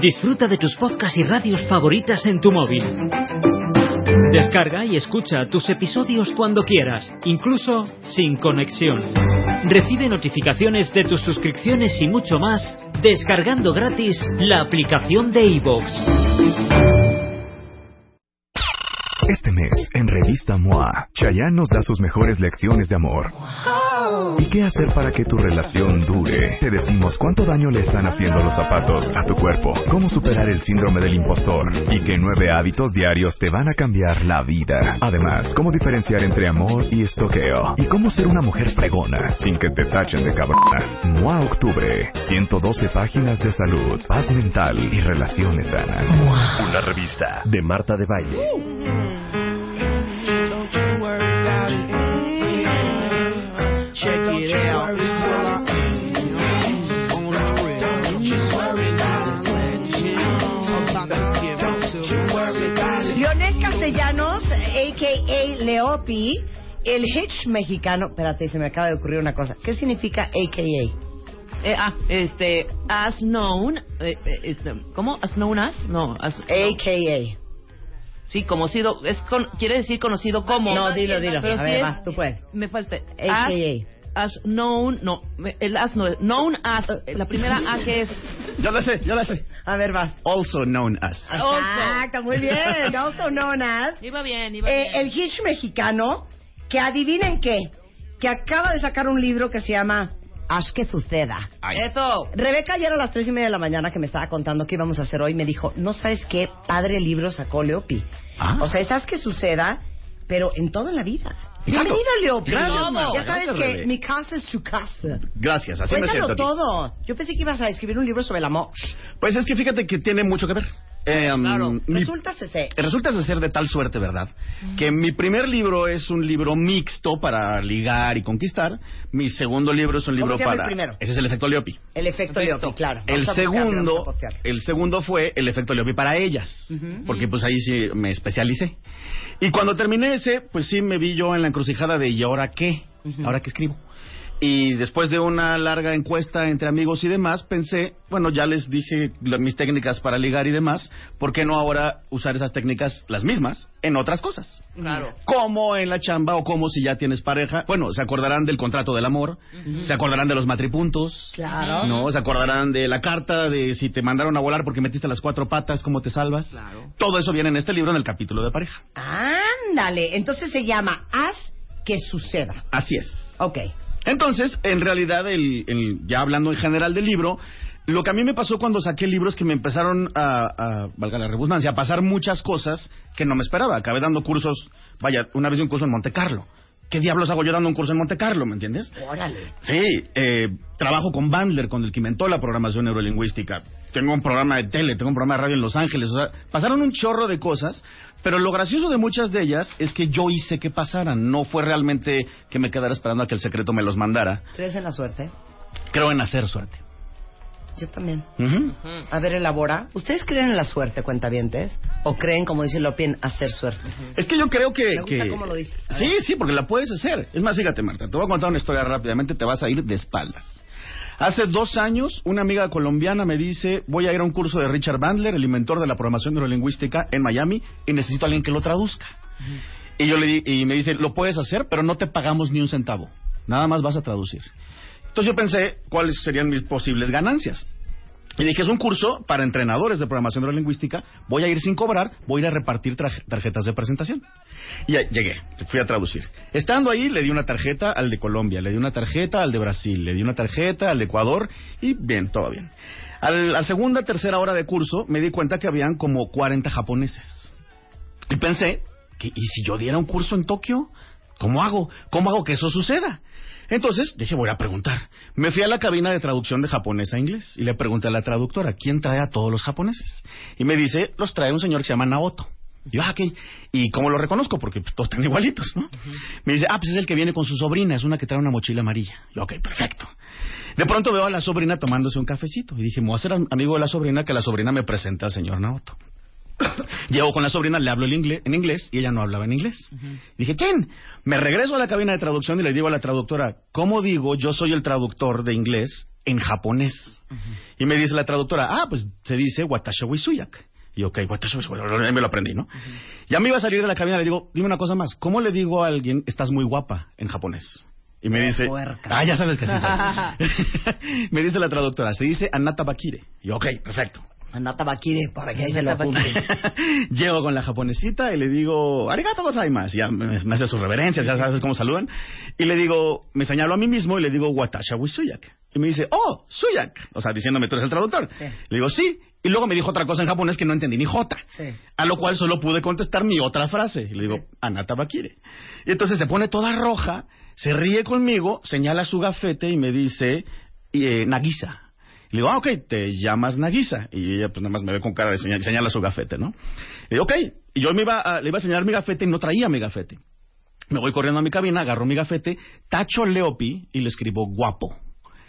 Disfruta de tus podcasts y radios favoritas en tu móvil. Descarga y escucha tus episodios cuando quieras, incluso sin conexión. Recibe notificaciones de tus suscripciones y mucho más descargando gratis la aplicación de iVoox. Este mes, en Revista MOA, Chayanne nos da sus mejores lecciones de amor. ¿Y qué hacer para que tu relación dure? Te decimos cuánto daño le están haciendo los zapatos a tu cuerpo, cómo superar el síndrome del impostor y qué nueve hábitos diarios te van a cambiar la vida. Además, cómo diferenciar entre amor y estoqueo y cómo ser una mujer fregona sin que te tachen de cabrona. MOA Octubre, 112 páginas de salud, paz mental y relaciones sanas. Una revista de Marta de Baile. Leopi, el hitch mexicano. Espérate, se me acaba de ocurrir una cosa. ¿Qué significa a.k.a.? Eh, ah, este, as known, eh, eh, este, ¿cómo? As known as, no, as, A.k.a. sí, conocido, es con, quiere decir conocido como. No, dilo, dilo. Pero A sí ver, es- vas, tú puedes. Me falta. A.k.a.. As, as known, no, me- el as no, known as, la primera A que es. Yo la sé, yo la sé. A ver, vas. Also known as. Exacto, muy bien. Also known as. Iba bien, iba Eh, bien. el hitch mexicano, que adivinen qué, que acaba de sacar un libro que se llama Haz que suceda. Eso. Rebeca ayer a las tres y media de la mañana que me estaba contando qué íbamos a hacer hoy, me dijo, no sabes qué padre libro sacó Leopi. Ah. O sea, es haz que suceda, pero en toda la vida. Bienvenido. Gracias, Ya sabes Gracias, que Rebe. mi casa es su casa. Gracias, así me Cuéntalo siento aquí. todo. Yo pensé que ibas a escribir un libro sobre el amor. Pues es que fíjate que tiene mucho que ver. Eh, Claro. mi- Resulta ser. Resulta de ser de tal suerte, ¿verdad? Que mi primer libro es un libro mixto para ligar y conquistar. Mi segundo libro es un ¿Cómo libro se llama el para. primero? Ese es el efecto Leopi. El efecto Perfecto. Leopi, claro. El Vamos segundo, el segundo fue el efecto Leopi para ellas, porque pues ahí sí me especialicé. Y cuando terminé ese, pues sí me vi yo en la encrucijada de ¿y ahora qué? ¿Ahora qué escribo? Y después de una larga encuesta entre amigos y demás, pensé, bueno, ya les dije mis técnicas para ligar y demás, ¿por qué no ahora usar esas técnicas, las mismas, en otras cosas? Claro. Como en la chamba o como si ya tienes pareja. Bueno, se acordarán del contrato del amor, se acordarán de los matripuntos, Claro. no, se acordarán de la carta de si te mandaron a volar porque metiste las cuatro patas, cómo te salvas. Claro. Todo eso viene en este libro en el capítulo de pareja. Ándale. Entonces se llama Haz que suceda. Así es. Ok. Entonces, en realidad, el, el- ya hablando en general del libro, lo que a mí me pasó cuando saqué el libro es que me empezaron a, a, valga la redundancia, a pasar muchas cosas que no me esperaba. Acabé dando cursos, vaya, una vez di un curso en Monte Carlo. ¿Qué diablos hago yo dando un curso en Monte Carlo, me entiendes? Órale. Sí, eh, trabajo con Bandler, con el que inventó la programación neurolingüística. Tengo un programa de tele, tengo un programa de radio en Los Ángeles. O sea, pasaron un chorro de cosas, pero lo gracioso de muchas de ellas es que yo hice que pasaran. No fue realmente que me quedara esperando a que el secreto me los mandara. ¿Crees en la suerte? Creo en hacer suerte. Yo también. A ver, elabora. ¿Ustedes creen en la suerte, cuentavientes? ¿O creen, como dice Lopi, en hacer suerte? Es que yo creo que... Me gusta que- cómo lo dices. Sí, sí, porque la puedes hacer. Es más, fíjate, Marta, te voy a contar una historia rápidamente, te vas a ir de espaldas. Hace dos años, una amiga colombiana me dice, voy a ir a un curso de Richard Bandler, el inventor de la programación neurolingüística en Miami, y necesito a alguien que lo traduzca. Y yo le y me dice, lo puedes hacer, pero no te pagamos ni un centavo. Nada más vas a traducir. Entonces yo pensé, ¿cuáles serían mis posibles ganancias? Y dije, es un curso para entrenadores de programación neurolingüística. Voy a ir sin cobrar, voy a ir a repartir tarjetas de presentación. Y llegué, fui a traducir. Estando ahí, le di una tarjeta al de Colombia, le di una tarjeta al de Brasil, le di una tarjeta al de Ecuador y bien, todo bien. A la segunda, tercera hora de curso, me di cuenta que habían como 40 japoneses. Y pensé, que, ¿y si yo diera un curso en Tokio? ¿Cómo hago? ¿Cómo hago que eso suceda? Entonces dije, voy a preguntar. Me fui a la cabina de traducción de japonés a inglés y le pregunté a la traductora, ¿quién trae a todos los japoneses? Y me dice, los trae un señor que se llama Naoto. Y yo, ah, ok. ¿Y cómo lo reconozco? Porque pues, todos están igualitos, ¿no? Me dice, ah, pues es el que viene con su sobrina, es una que trae una mochila amarilla. Yo, ok, perfecto. De pronto veo a la sobrina tomándose un cafecito. Y dije, me voy a hacer amigo de la sobrina, que la sobrina me presenta al señor Naoto. Llego con la sobrina, le hablo en inglés y ella no hablaba en inglés. Dije, ¿quién? Me regreso a la cabina de traducción y le digo a la traductora, ¿cómo digo yo soy el traductor de inglés en japonés? Y me dice la traductora, ah, pues se dice Watashi Suyak. Y ok, Watashi Suyak, me lo aprendí, ¿no? Ya me iba a salir de la cabina y le digo, dime una cosa más, ¿cómo le digo a alguien, estás muy guapa en japonés? Y me dice, ah, ya sabes que sí. soy. me dice la traductora, se dice Anata Bakire. Y yo, ok, perfecto. Anata Bakire, para que ahí se lo apunte. Llego con la japonesita y le digo, arigato gozaimasu. Ya me, me hace sus reverencias, ya sabes cómo saludan. Y le digo, me señalo a mí mismo y le digo, watasha suyak. Y me dice, oh, suyak. O sea, diciéndome, tú eres el traductor. Le digo, sí. Y luego me dijo otra cosa en japonés que no entendí ni jota. Sí. A lo cual solo pude contestar mi otra frase. Y le digo, anata bakire. Y entonces se pone toda roja, se ríe conmigo, señala su gafete y me dice, eh, Nagisa. Le digo, ah, ok, te llamas Nagisa. Y ella pues nada más me ve con cara de señal, señala su gafete, ¿no? Le digo, ok. Y yo me iba a- le iba a señalar mi gafete y no traía mi gafete. Me voy corriendo a mi cabina, agarro mi gafete, tacho Leopi y le escribo guapo.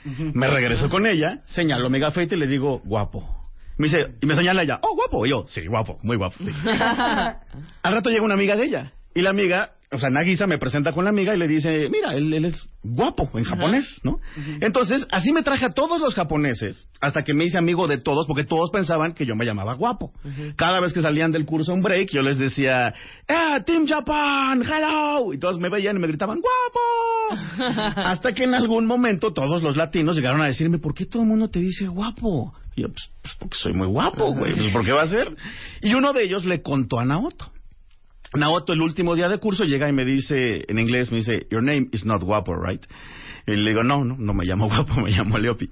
Me regreso con ella, señalo mi gafete y le digo guapo. Me dice, y me señala ella, oh, guapo. Y yo, sí, guapo, muy guapo. sí. Al rato llega una amiga de ella. Y la amiga, o sea, Nagisa me presenta con la amiga y le dice, mira, él, él es guapo en japonés, ¿no? Entonces, así me traje a todos los japoneses, hasta que me hice amigo de todos, porque todos pensaban que yo me llamaba guapo. Cada vez que salían del curso un break, yo les decía, ¡Eh, Team Japan! ¡Hello! Y todos me veían y me gritaban, ¡guapo! hasta que en algún momento todos los latinos llegaron a decirme, ¿por qué todo el mundo te dice guapo? Y yo, pues, pues, porque soy muy guapo, güey. Pues, ¿Por qué va a ser? Y uno de ellos le contó a Naoto. Naoto, el último día de curso, llega y me dice, en inglés, me dice, Your name is not guapo, right? Y le digo, no, no, no me llamo guapo, me llamo Leopi.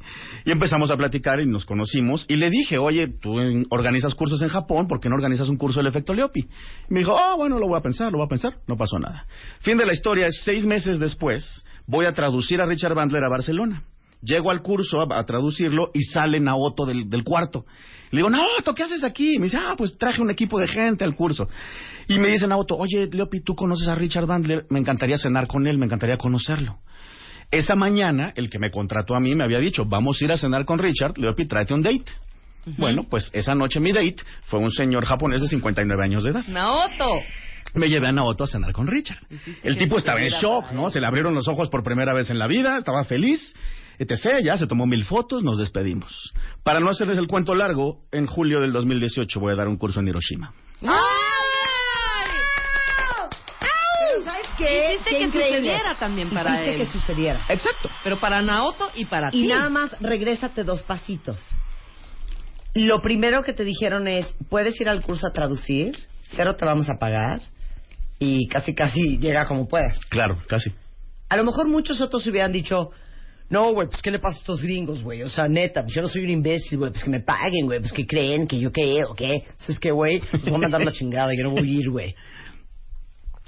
Y empezamos a platicar y nos conocimos. Y le dije, oye, tú organizas cursos en Japón, ¿por qué no organizas un curso del efecto Leopi? Y me dijo, ah, bueno, lo voy a pensar, lo voy a pensar. No pasó nada. Fin de la historia seis meses después, voy a traducir a Richard Bandler a Barcelona. Llego al curso a, a traducirlo y sale Naoto del, del cuarto. Le digo, Naoto, ¿qué haces aquí? Me dice, ah, pues traje un equipo de gente al curso. Y me dice Naoto, oye, Leopi, ¿tú conoces a Richard Bandler? Me encantaría cenar con él, me encantaría conocerlo. Esa mañana, el que me contrató a mí me había dicho, vamos a ir a cenar con Richard, Leopi, tráete un date. Bueno, pues esa noche mi date fue un señor japonés de 59 años de edad. Naoto. Me llevé a Naoto a cenar con Richard. El tipo estaba en shock, ¿no? Se le abrieron los ojos por primera vez en la vida, estaba feliz, etc. Ya se tomó mil fotos, nos despedimos. Para no hacerles el cuento largo, en julio del 2018 voy a dar un curso en Hiroshima. Pero ¿sabes qué? Hiciste Qué que increíble. sucediera también para Hiciste él. que sucediera. Exacto. Pero para Naoto y para Y ti. nada más, regrésate dos pasitos. Lo primero que te dijeron es, puedes ir al curso a traducir, cero te vamos a pagar, y casi casi llega como puedas. Claro, casi. A lo mejor muchos otros hubieran dicho, no, güey, pues ¿qué le pasa a estos gringos, güey? O sea, neta, pues yo no soy un imbécil, güey, pues que me paguen, güey, pues que creen que yo qué, o qué. Es que, güey, pues voy a mandar la chingada, yo no voy a ir, güey.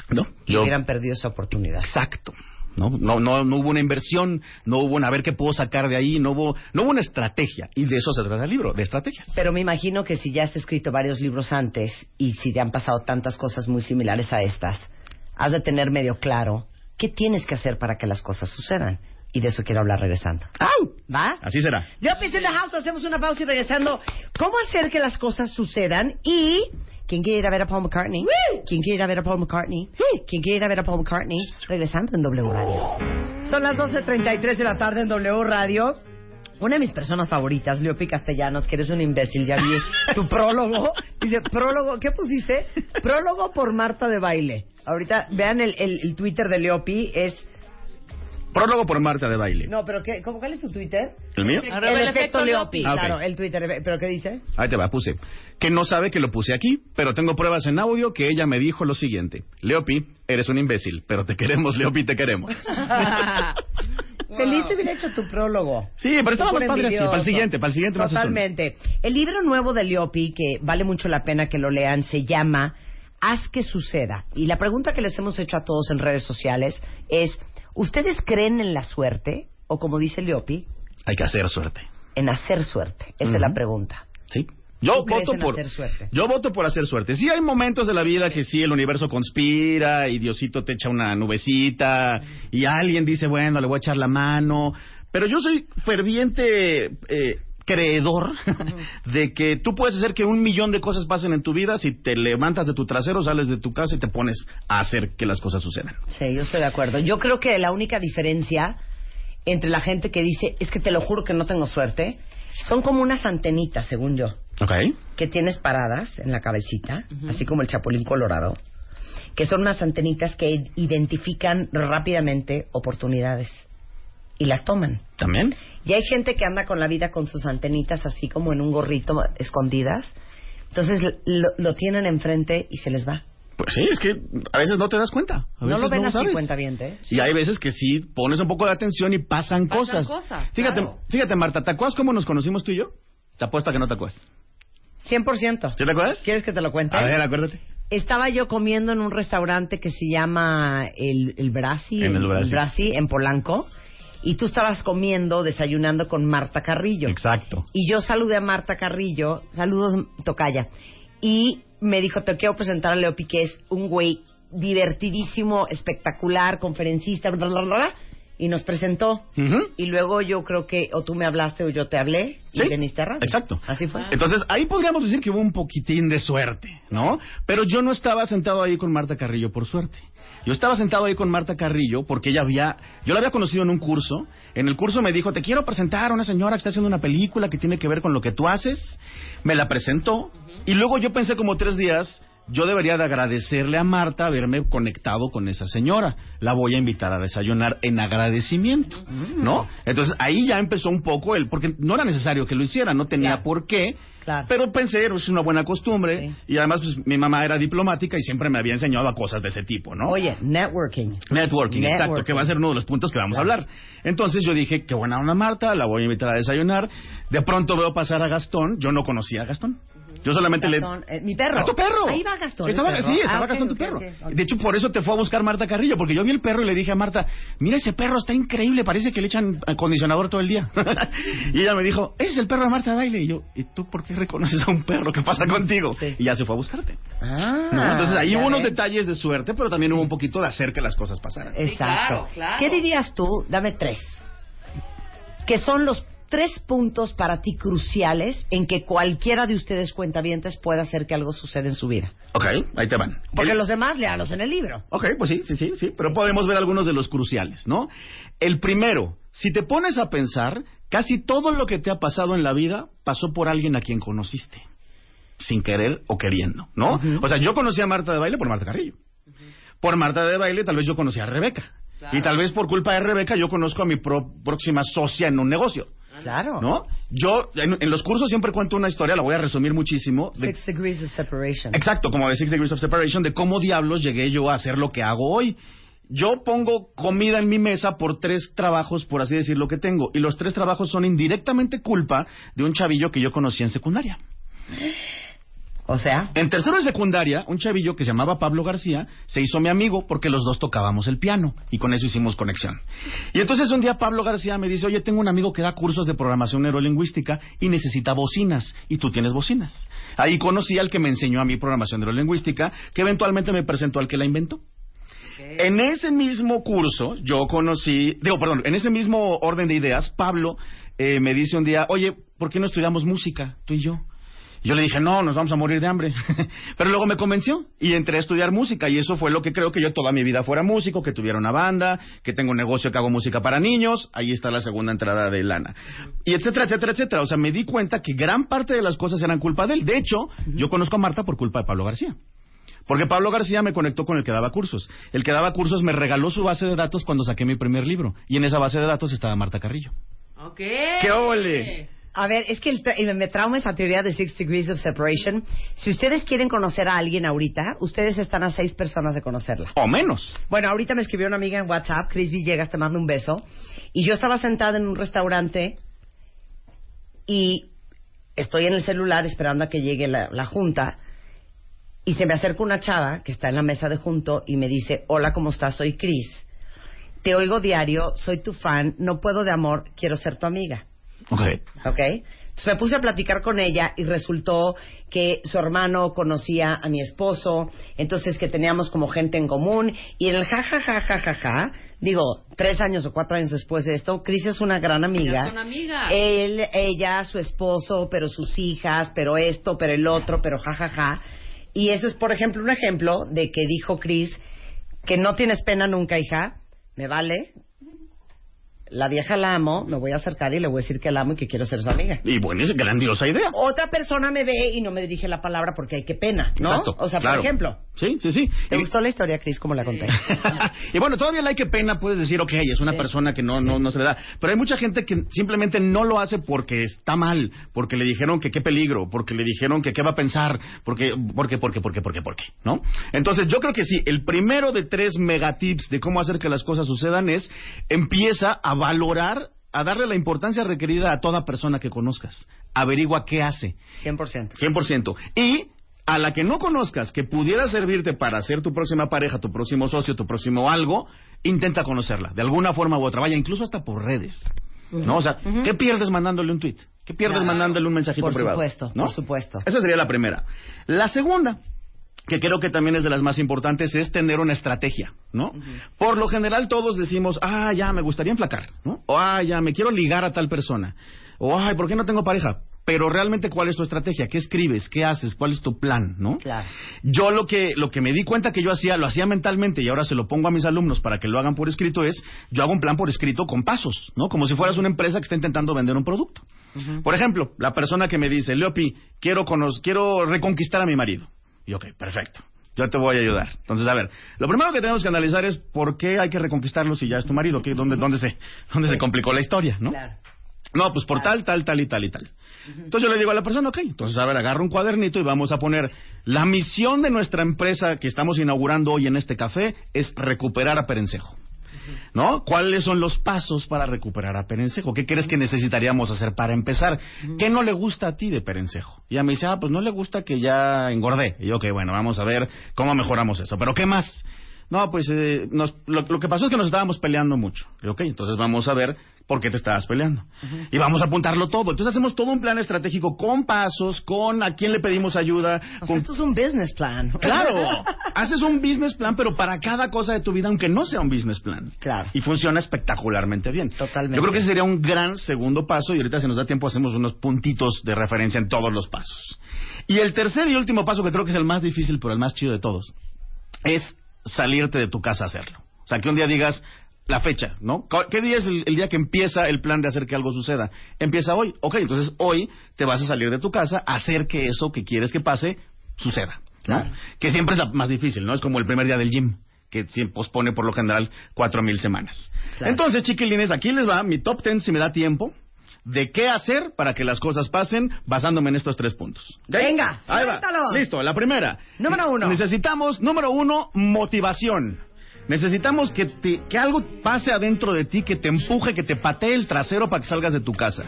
¿No? Y Yo- hubieran perdido esa oportunidad. Exacto. ¿no? No, no, no hubo una inversión, no hubo una a ver qué puedo sacar de ahí, no hubo, no hubo una estrategia. Y de eso se trata el libro, de estrategias. Pero me imagino que si ya has escrito varios libros antes y si te han pasado tantas cosas muy similares a estas, has de tener medio claro qué tienes que hacer para que las cosas sucedan. Y de eso quiero hablar regresando. ¡Au! ¿Va? Así será. Yo in the house, hacemos una pausa y regresando. ¿Cómo hacer que las cosas sucedan? Y. ¿Quién quiere ir a ver a Paul McCartney? ¿Quién quiere ir a ver a Paul McCartney? ¿Quién quiere ir a ver a Paul McCartney? Regresando en W Radio. Son las 12.33 de la tarde en W Radio. Una de mis personas favoritas, Leopi Castellanos, que eres un imbécil, ya vi tu prólogo. Dice, prólogo, ¿qué pusiste? Prólogo por Marta de Baile. Ahorita, vean el, el- el Twitter de Leopi, es... Prólogo por Marta de baile. No, pero ¿qué, cómo, ¿cuál es tu Twitter? ¿El mío? El efecto Leopi. Ah. Claro, el Twitter, pero ¿qué dice? Ahí te va, puse. Que no sabe que lo puse aquí, pero tengo pruebas en audio que ella me dijo lo siguiente. Leopi, eres un imbécil, pero te queremos, Leopi, te queremos. Feliz de haber hecho tu prólogo. Sí, pero estaba Te más padre así. Para el siguiente, para el siguiente más Totalmente. El libro nuevo de Leopi, que vale mucho la pena que lo lean, se llama haz que suceda. Y la pregunta que les hemos hecho a todos en redes sociales es, ¿ustedes creen en la suerte? O como dice Leopi, Hay que hacer suerte. en hacer suerte. Esa es la pregunta. Sí. Yo ¿Tú crees voto por hacer suerte? Yo voto por hacer suerte. Sí hay momentos de la vida que sí el universo conspira y Diosito te echa una nubecita y alguien dice, "Bueno, le voy a echar la mano", pero yo soy ferviente eh, creedor de que tú puedes hacer que un millón de cosas pasen en tu vida si te levantas de tu trasero, sales de tu casa y te pones a hacer que las cosas sucedan. Sí, yo estoy de acuerdo. Yo creo que la única diferencia entre la gente que dice, es que te lo juro que no tengo suerte, son como unas antenitas, según yo, ¿Ok? que tienes paradas en la cabecita, así como el chapulín colorado, que son unas antenitas que identifican rápidamente oportunidades y las toman. ¿También? Y hay gente que anda con la vida con sus antenitas así como en un gorrito escondidas. Entonces lo, lo tienen enfrente y se les va. Pues sí, es que a veces no te das cuenta. A No veces lo ven así, sabes. cuentaviente. Y hay veces que sí pones un poco de atención y pasan, Pasan cosas. cosas, Fíjate, claro. fíjate, Marta, ¿te acuerdas cómo nos conocimos tú y yo? Te apuesto a que no te acuerdas. 100%. ¿Sí te acuerdas? ¿Quieres que te lo cuente? A ver, acuérdate. Estaba yo comiendo en un restaurante que se llama el, el Brasi, En el Brasi. en Polanco, y tú estabas comiendo, desayunando con Marta Carrillo. Exacto. Y yo saludé a Marta Carrillo, saludos Tocaya, y me dijo, te quiero presentar a Leo que es un güey divertidísimo, espectacular, conferencista, bla, bla, bla, bla, y nos presentó. Ujú. Y luego yo creo que o tú me hablaste o yo te hablé y veniste a radio. exacto. Así fue. Entonces, ahí podríamos decir que hubo un poquitín de suerte, ¿no? Pero yo no estaba sentado ahí con Marta Carrillo por suerte. Yo estaba sentado ahí con Marta Carrillo porque ella había, yo la había conocido en un curso. En el curso me dijo, te quiero presentar a una señora que está haciendo una película que tiene que ver con lo que tú haces. Me la presentó y luego yo pensé como tres días, yo debería de agradecerle a Marta haberme conectado con esa señora. La voy a invitar a desayunar en agradecimiento, ¿no? Entonces ahí ya empezó un poco el, porque no era necesario que lo hiciera, no tenía Claro. por qué. Claro. Pero pensé, es una buena costumbre. Sí. Y además, pues, mi mamá era diplomática y siempre me había enseñado a cosas de ese tipo, ¿no? Oye, networking. Networking, exacto, Networking. que va a ser uno de los puntos que vamos a hablar. Entonces yo dije, qué buena onda Marta, la voy a invitar a desayunar. De pronto veo pasar a Gastón, yo no conocía a Gastón. Yo solamente Gastón, le... eh, mi perro. ¡A tu perro! Ahí va Gastón. el Estaba, perro. sí, estaba Ah, Gastón tu perro. De hecho, por eso te fue a buscar Marta Carrillo, porque yo vi el perro y le dije a Marta, mira ese perro, está increíble, parece que le echan acondicionador todo el día. y ella me dijo, ese es el perro de Marta Baile. Y yo, ¿y tú por qué reconoces a un perro? ¿Qué pasa contigo? Sí. Y ya se fue a buscarte. Ah, ¿no? Entonces ahí hubo unos detalles de suerte, pero también hubo un poquito de hacer que las cosas pasaran. Exacto. claro, claro. ¿Qué dirías tú? Dame tres. Que son los tres puntos para ti cruciales en que cualquiera de ustedes cuentavientes pueda hacer que algo suceda en su vida. Ok, ahí te van. Porque El- los demás léalos en el libro. Ok, pues sí, sí, sí, sí, pero podemos ver algunos de los cruciales, ¿no? El primero, si te pones a pensar, casi todo lo que te ha pasado en la vida pasó por alguien a quien conociste, sin querer o queriendo, ¿no? O sea, yo conocí a Marta de Baile por Marta Carrillo. Por Marta de Baile tal vez yo conocí a Rebeca. Claro. Y tal vez por culpa de Rebeca yo conozco a mi pro- próxima socia en un negocio, Claro. ¿no? Yo en, en los cursos siempre cuento una historia, la voy a resumir muchísimo, de Six degrees of separation. Exacto, como de Six Degrees of Separation, de cómo diablos llegué yo a hacer lo que hago hoy. Yo pongo comida en mi mesa por tres trabajos, por así decirlo, que tengo. Y los tres trabajos son indirectamente culpa de un chavillo que yo conocí en secundaria. O sea, En tercero de secundaria, un chavillo que se llamaba Pablo García se hizo mi amigo porque los dos tocábamos el piano y con eso hicimos conexión. Y entonces un día Pablo García me dice, oye, tengo un amigo que da cursos de programación neurolingüística y necesita bocinas y tú tienes bocinas. Ahí conocí al que me enseñó a mí programación neurolingüística, que eventualmente me presentó al que la inventó. En ese mismo curso, yo conocí, digo, perdón, en ese mismo orden de ideas, Pablo eh, me dice un día, oye, ¿por qué no estudiamos música, tú y yo? Yo le dije, no, nos vamos a morir de hambre. Pero luego me convenció y entré a estudiar música y eso fue lo que creo que yo toda mi vida fuera músico, que tuviera una banda, que tengo un negocio que hago música para niños. Ahí está la segunda entrada de lana. Y etcétera, etcétera, etcétera. O sea, me di cuenta que gran parte de las cosas eran culpa de él. De hecho, yo conozco a Marta por culpa de Pablo García. Porque Pablo García me conectó con el que daba cursos. El que daba cursos me regaló su base de datos cuando saqué mi primer libro. Y en esa base de datos estaba Marta Carrillo. Ok. ¡Qué ole! A ver, es que el tra- y me trauma esa teoría de Six Degrees of Separation. Si ustedes quieren conocer a alguien ahorita, ustedes están a seis personas de conocerla. O menos. Bueno, ahorita me escribió una amiga en WhatsApp, Chris Villegas, te mando un beso. Y yo estaba sentada en un restaurante y estoy en el celular esperando a que llegue la, la junta. y se me acerca una chava que está en la mesa de junto y me dice, hola, ¿cómo estás? Soy Cris. Te oigo diario, soy tu fan, no puedo de amor, quiero ser tu amiga. Ok. ¿Ok? Entonces me puse a platicar con ella y resultó que su hermano conocía a mi esposo, entonces que teníamos como gente en común y en el ja ja ja ja ja ja, digo, tres años o cuatro años después de esto, Cris es una gran amiga. Son amigas. Él, ella, su esposo, pero sus hijas, pero esto, pero el otro, pero ja ja ja. Y eso es, por ejemplo, un ejemplo de que dijo Cris que no tienes pena nunca, hija, me vale. La vieja la amo, me voy a acercar y le voy a decir que la amo y que quiero ser su amiga. Y bueno, es grandiosa idea. Otra persona me ve y no me dirige la palabra porque hay que pena, ¿no? Exacto, o sea, claro. por ejemplo, Sí, sí, sí. ¿te Y- gustó la historia, Cris, como la conté? y bueno, todavía la hay que pena, puedes decir, ok, es una Sí. persona que no, no, no se le da. Pero hay mucha gente que simplemente no lo hace porque está mal, porque le dijeron que qué peligro, porque le dijeron que qué va a pensar, porque, porque, porque, porque, porque, porque, ¿no? Entonces yo creo que sí, el primero de tres megatips de cómo hacer que las cosas sucedan es, empieza a valorar, a darle la importancia requerida a toda persona que conozcas. Averigua qué hace. 100%. 100%. Y a la que no conozcas, que pudiera servirte para ser tu próxima pareja, tu próximo socio, tu próximo algo, intenta conocerla, de alguna forma u otra. Vaya, incluso hasta por redes. ¿No? O sea, ¿qué pierdes mandándole un tweet? ¿Qué pierdes Claro. mandándole un mensajito Por privado? supuesto, ¿No? por supuesto. Esa sería la primera. La segunda, que creo que también es de las más importantes, es tener una estrategia, ¿no? Por lo general todos decimos, ah, ya, me gustaría enflacar, ¿no? O, ah, ya, me quiero ligar a tal persona. O, ay, ¿por qué no tengo pareja? Pero realmente, ¿cuál es tu estrategia? ¿Qué escribes? ¿Qué haces? ¿Cuál es tu plan? ¿no? Claro. Yo lo que, lo que me di cuenta que yo hacía, lo hacía mentalmente y ahora se lo pongo a mis alumnos para que lo hagan por escrito es, yo hago un plan por escrito con pasos, ¿no? Como si fueras una empresa que está intentando vender un producto. Por ejemplo, la persona que me dice, Leopi, quiero, quiero reconquistar a mi marido. Y ok, perfecto. Yo te voy a ayudar. Entonces, a ver, lo primero que tenemos que analizar es por qué hay que reconquistarlo si ya es tu marido, ¿Qué- dónde, dónde, se, dónde se complicó la historia, ¿no? Claro. No, pues por tal, tal, tal y tal y tal. Entonces yo le digo a la persona, ok, entonces a ver, agarra un cuadernito y vamos a poner la misión de nuestra empresa que estamos inaugurando hoy en este café es recuperar a Perencejo. ¿No? ¿Cuáles son los pasos para recuperar a Perencejo? ¿Qué crees que necesitaríamos hacer para empezar? ¿Qué no le gusta a ti de Perencejo? Y ella me dice, ah, pues no le gusta que ya engordé. Y yo, ok, bueno, vamos a ver cómo mejoramos eso. ¿Pero qué más? No, pues eh, nos- lo, lo que pasó es que nos estábamos peleando mucho. Y, ok, entonces vamos a ver por qué te estabas peleando. Y vamos a apuntarlo todo. Entonces hacemos todo un plan estratégico con pasos, con a quién le pedimos ayuda. O sea, con- esto es un business plan. Claro, haces un business plan, pero para cada cosa de tu vida, aunque no sea un business plan. Claro. Y funciona espectacularmente bien. Totalmente. Yo creo que ese sería un gran segundo paso y ahorita si nos da tiempo hacemos unos puntitos de referencia en todos los pasos. Y el tercer y último paso, que creo que es el más difícil, pero el más chido de todos, es salirte de tu casa a hacerlo. O sea, que un día digas la fecha, ¿no? ¿Qué día es el, el día que empieza el plan de hacer que algo suceda? Empieza hoy. Ok, entonces hoy te vas a salir de tu casa a hacer que eso que quieres que pase suceda. ¿no? Claro. Que siempre es la más difícil, ¿no? Es como el primer día del gym que siempre pospone por lo general cuatro mil semanas. Claro. Entonces, chiquilines, aquí les va mi top ten, si me da tiempo, de qué hacer para que las cosas pasen basándome en estos tres puntos. ¿Ok? Venga, Ahí va. Listo, la primera. Número uno. Necesitamos, número uno, motivación. Necesitamos que, te- que algo pase adentro de ti, que te empuje, que te patee el trasero para que salgas de tu casa.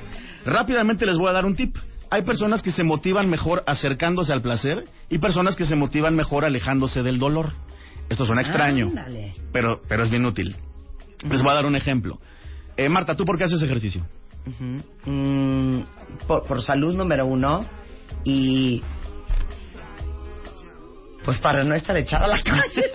Rápidamente les voy a dar un tip. Hay personas que se motivan mejor acercándose al placer y personas que se motivan mejor alejándose del dolor. Esto suena extraño, Ándale. pero, pero es bien útil. Les voy a dar un ejemplo. Eh, Marta, ¿tú por qué haces ejercicio? Mm, por, por salud número uno y pues para no estar echada a la calle.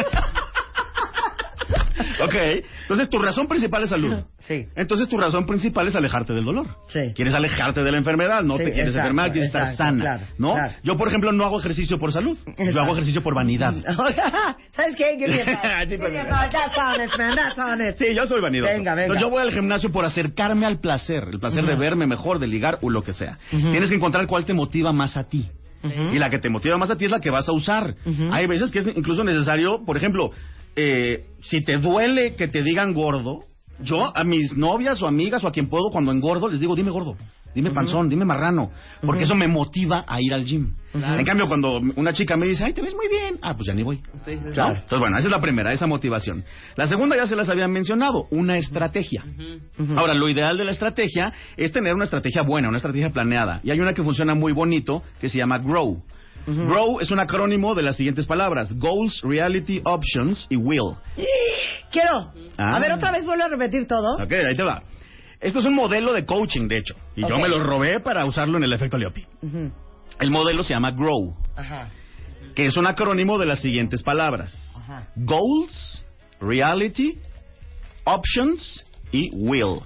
Ok, entonces tu razón principal es salud. Sí. Entonces tu razón principal es alejarte del dolor. Sí. Quieres alejarte de la enfermedad, no Sí, te quieres exacto, enfermar, quieres estar exacto, sana, claro, ¿no? claro. Yo, por ejemplo, no hago ejercicio por salud. Yo Exacto. hago ejercicio por vanidad. ¿Sabes qué? Give me a. Sí, Give me a pues, five. That's honest, man. That's honest. Sí, yo soy vanidoso. Venga, venga. Entonces, yo voy al gimnasio por acercarme al placer, el placer de verme mejor, de ligar o lo que sea. Tienes que encontrar cuál te motiva más a ti. Y la que te motiva más a ti es la que vas a usar. Hay veces que es incluso necesario, por ejemplo, eh, si te duele que te digan gordo, yo a mis novias o amigas o a quien puedo cuando engordo les digo, dime gordo, dime panzón, dime marrano, porque eso me motiva a ir al gym. En cambio, cuando una chica me dice, ay, te ves muy bien, ah, pues ya ni voy. Sí, sí, sí. Claro. Entonces, bueno, esa es la primera, esa motivación. La segunda ya se las habían mencionado, una estrategia. Ahora, lo ideal de la estrategia es tener una estrategia buena, una estrategia planeada. Y hay una que funciona muy bonito que se llama Grow. Grow es un acrónimo de las siguientes palabras: Goals, Reality, Options y Will. Quiero. Ah. A ver, otra vez vuelvo a repetir todo. Ok, ahí te va. Esto es un modelo de coaching, de hecho. Y yo me lo robé para usarlo en el efecto Leopi. El modelo se llama Grow, Ajá. que es un acrónimo de las siguientes palabras: Ajá. Goals, Reality, Options y Will.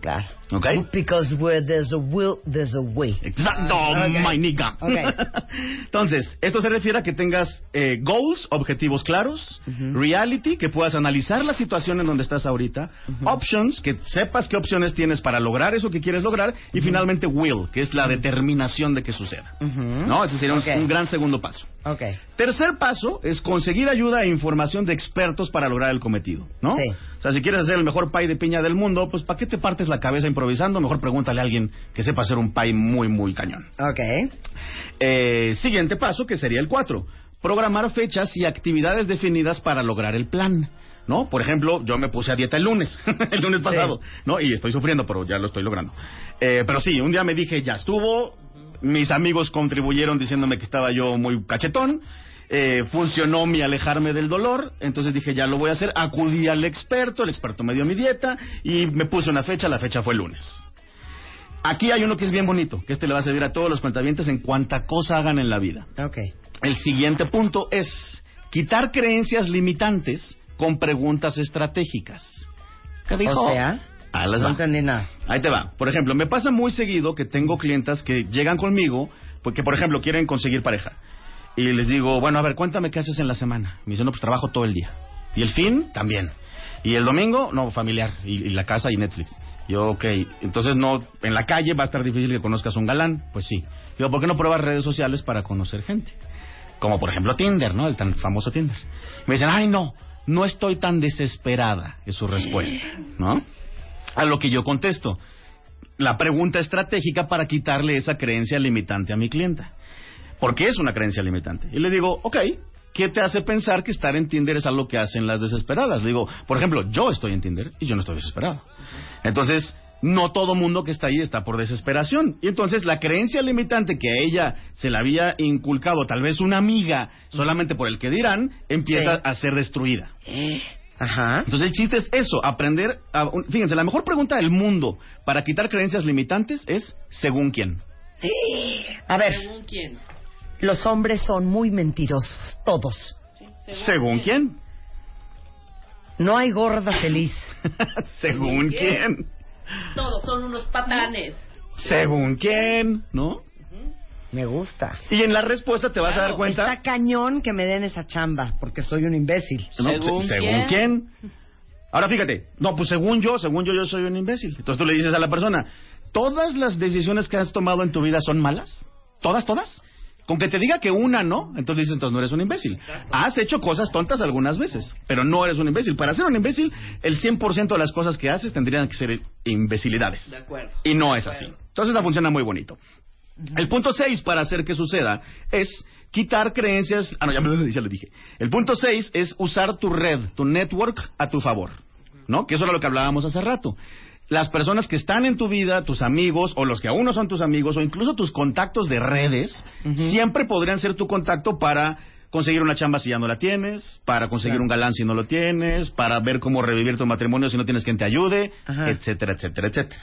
Claro. ¿Ok? Because where there's a will, there's a way. Exacto, Ok. my nigga. Ok. Entonces, esto se refiere a que tengas eh, goals, objetivos claros, reality, que puedas analizar la situación en donde estás ahorita, options, que sepas qué opciones tienes para lograr eso que quieres lograr, y finalmente will, que es la determinación de que suceda. ¿No? Ese sería un- un gran segundo paso. Ok. Tercer paso es conseguir ayuda e información de expertos para lograr el cometido, ¿no? Sí. O sea, si quieres hacer el mejor pie de piña del mundo, pues ¿para qué te partes la cabeza improvisando? Mejor pregúntale a alguien que sepa hacer un pie muy, muy cañón. Ok. Eh, siguiente paso, que sería el 4. Programar fechas y actividades definidas para lograr el plan. ¿No? Por ejemplo, yo me puse a dieta el lunes, el lunes pasado, ¿no? Y estoy sufriendo, pero ya lo estoy logrando. Eh, pero sí, un día me dije, ya estuvo, mis amigos contribuyeron diciéndome que estaba yo muy cachetón, eh, funcionó mi alejarme del dolor, entonces dije, ya lo voy a hacer, acudí al experto, el experto me dio mi dieta y me puse una fecha, la fecha fue el lunes. Aquí hay uno que es bien bonito, que este le va a servir a todos los cuentavientes en cuanta cosa hagan en la vida. Ok. El siguiente punto es quitar creencias limitantes con preguntas estratégicas. ¿Qué dijo? O sea, Ahí les no va. entendí nada. Ahí te va. Por ejemplo, me pasa muy seguido que tengo clientas que llegan conmigo porque, por ejemplo, quieren conseguir pareja. Y les digo, bueno, a ver, cuéntame qué haces en la semana. Me dicen, no, pues trabajo todo el día. Y el fin, también. Y el domingo, no, familiar. Y, la casa y Netflix. Yo, ok. Entonces, no, en la calle va a estar difícil que conozcas un galán. Pues sí. Digo, ¿por qué no pruebas redes sociales para conocer gente? Como por ejemplo Tinder, ¿no? El tan famoso Tinder. Me dicen, ay, no, no estoy tan desesperada, es su respuesta, ¿no? A lo que yo contesto, la pregunta estratégica para quitarle esa creencia limitante a mi clienta. ¿Por qué es una creencia limitante? Y le digo, ok, ¿qué te hace pensar que estar en Tinder es algo que hacen las desesperadas? Le digo, por ejemplo, yo estoy en Tinder y yo no estoy desesperado. Entonces, no todo mundo que está ahí está por desesperación. Y entonces la creencia limitante que a ella se le había inculcado, tal vez una amiga, solamente por el que dirán, empieza Sí. a ser destruida. Ajá. Entonces el chiste es eso, aprender a... Fíjense, la mejor pregunta del mundo para quitar creencias limitantes es ¿según quién? A ver, ¿Según quién? Los hombres son muy mentirosos, todos. ¿Según quién? No hay gorda feliz. ¿Según quién? Todos son unos patanes. ¿Según quién? ¿No? Me gusta. Y en la respuesta te vas a dar cuenta... Está cañón que me den esa chamba, porque soy un imbécil. ¿no? ¿Según Se- quién? quién? Ahora fíjate, no, pues según yo, según yo, yo soy un imbécil. Entonces tú le dices a la persona, ¿todas las decisiones que has tomado en tu vida son malas? ¿Todas, todas? Con que te diga que una no, entonces dices, entonces no eres un imbécil. Has hecho cosas tontas algunas veces, pero no eres un imbécil. Para ser un imbécil, el 100% de las cosas que haces tendrían que ser imbecilidades. De acuerdo. Y no es así. Entonces la funciona muy bonito. El punto 6 para hacer que suceda es quitar creencias. Ah, no, ya, me- ya lo dije. El punto 6 es usar tu red, tu network a tu favor. ¿No? Que eso era lo que hablábamos hace rato. Las personas que están en tu vida, tus amigos, o los que aún no son tus amigos, o incluso tus contactos de redes, siempre podrían ser tu contacto para conseguir una chamba si ya no la tienes, para conseguir Claro. un galán si no lo tienes, para ver cómo revivir tu matrimonio si no tienes quien te ayude, Ajá. etcétera, etcétera, etcétera.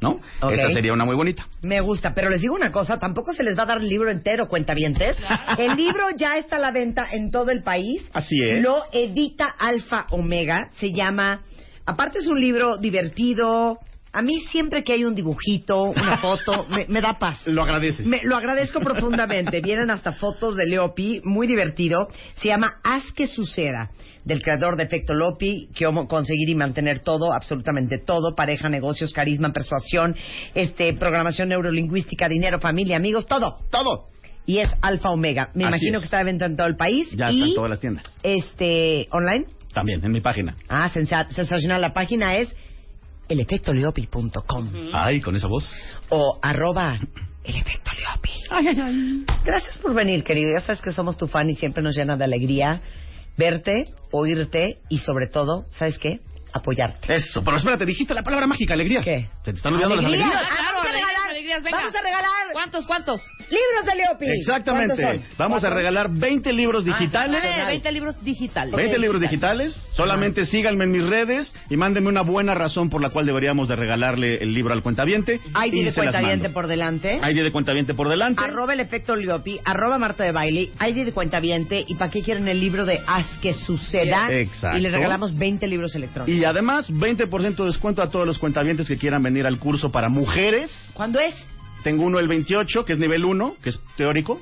¿No? Esa sería una muy bonita. Me gusta, pero les digo una cosa, tampoco se les va a dar el libro entero, cuentavientes. El libro ya está a la venta en todo el país. Así es. Lo edita Alfa Omega, se llama... Aparte es un libro divertido. A mí siempre que hay un dibujito, una foto, me, me da paz. Lo agradeces. Me- lo agradezco profundamente. Vienen hasta fotos de Leopi, muy divertido. Se llama Haz que suceda, del creador de Efecto Lopi, que conseguir y mantener todo, absolutamente todo, pareja, negocios, carisma, persuasión, este, programación neurolingüística, dinero, familia, amigos, todo. Todo. Y es Alfa Omega. Me Así imagino es. que está de venta en todo el país. Ya y, está en todas las tiendas. Este, online. También, en mi página. Ah, sensa- sensacional. La página es elefectoleopi.com Ay, con esa voz. o arroba el efecto Leopi. Gracias por venir, querido. Ya sabes que somos tu fan y siempre nos llena de alegría verte, oírte y sobre todo, ¿sabes qué? Apoyarte. Eso, pero espérate, dijiste la palabra mágica, alegrías. ¿Qué? Se te están olvidando ¡Alegrías! las alegrías. Ah, vamos a alegrías, regalar. alegrías, venga. Vamos a regalar. ¿Cuántos, cuántos? Libros de Leopi. Exactamente. Vamos a regalar 20 libros digitales. Eh, 20 libros digitales. 20 libros digitales. Solamente síganme en mis redes y mándenme una buena razón por la cual deberíamos de regalarle el libro al cuentaviente. ID y de cuentaviente por delante. ID de cuentaviente por delante. Arroba el efecto Leopi, arroba Marta de Baile, ID de cuentaviente. ¿Y para qué quieren el libro de Haz que suceda? Exacto. Y le regalamos 20 libros electrónicos. Y además, 20% de descuento a todos los cuentavientes que quieran venir al curso para mujeres. ¿Cuándo es? Tengo uno el 28, que es nivel 1, que es teórico,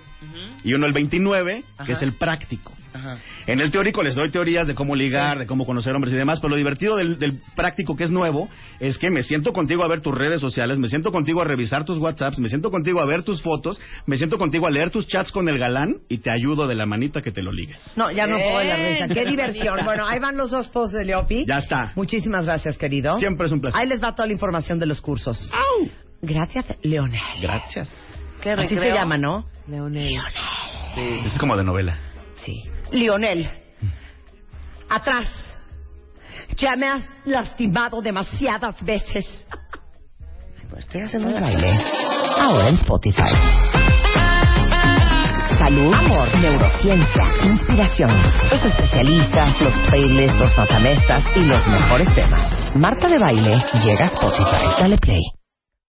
y uno el 29, Ajá. que es el práctico. Ajá. En el teórico les doy teorías de cómo ligar, de cómo conocer hombres y demás, pero lo divertido del, del práctico que es nuevo es que me siento contigo a ver tus redes sociales, me siento contigo a revisar tus WhatsApps, me siento contigo a ver tus fotos, me siento contigo a leer tus chats con el galán y te ayudo de la manita que te lo ligues. No, ya no puedo la risa. Qué diversión. Bueno, ahí van los dos posts de Leopi. Ya está. Muchísimas gracias, querido. Siempre es un placer. Ahí les va toda la información de los cursos. Gracias, Leonel. Gracias. ¿Qué Así se llama, ¿no? Leonel. Es como de novela. Sí. Lionel. Atrás. Ya me has lastimado demasiadas veces. Pues estoy haciendo un baile. Ahora en Spotify. Salud, amor, neurociencia, inspiración. Los especialistas, los playlists, los notamestas y los mejores temas. Marta de Baile llega a Spotify. Dale play.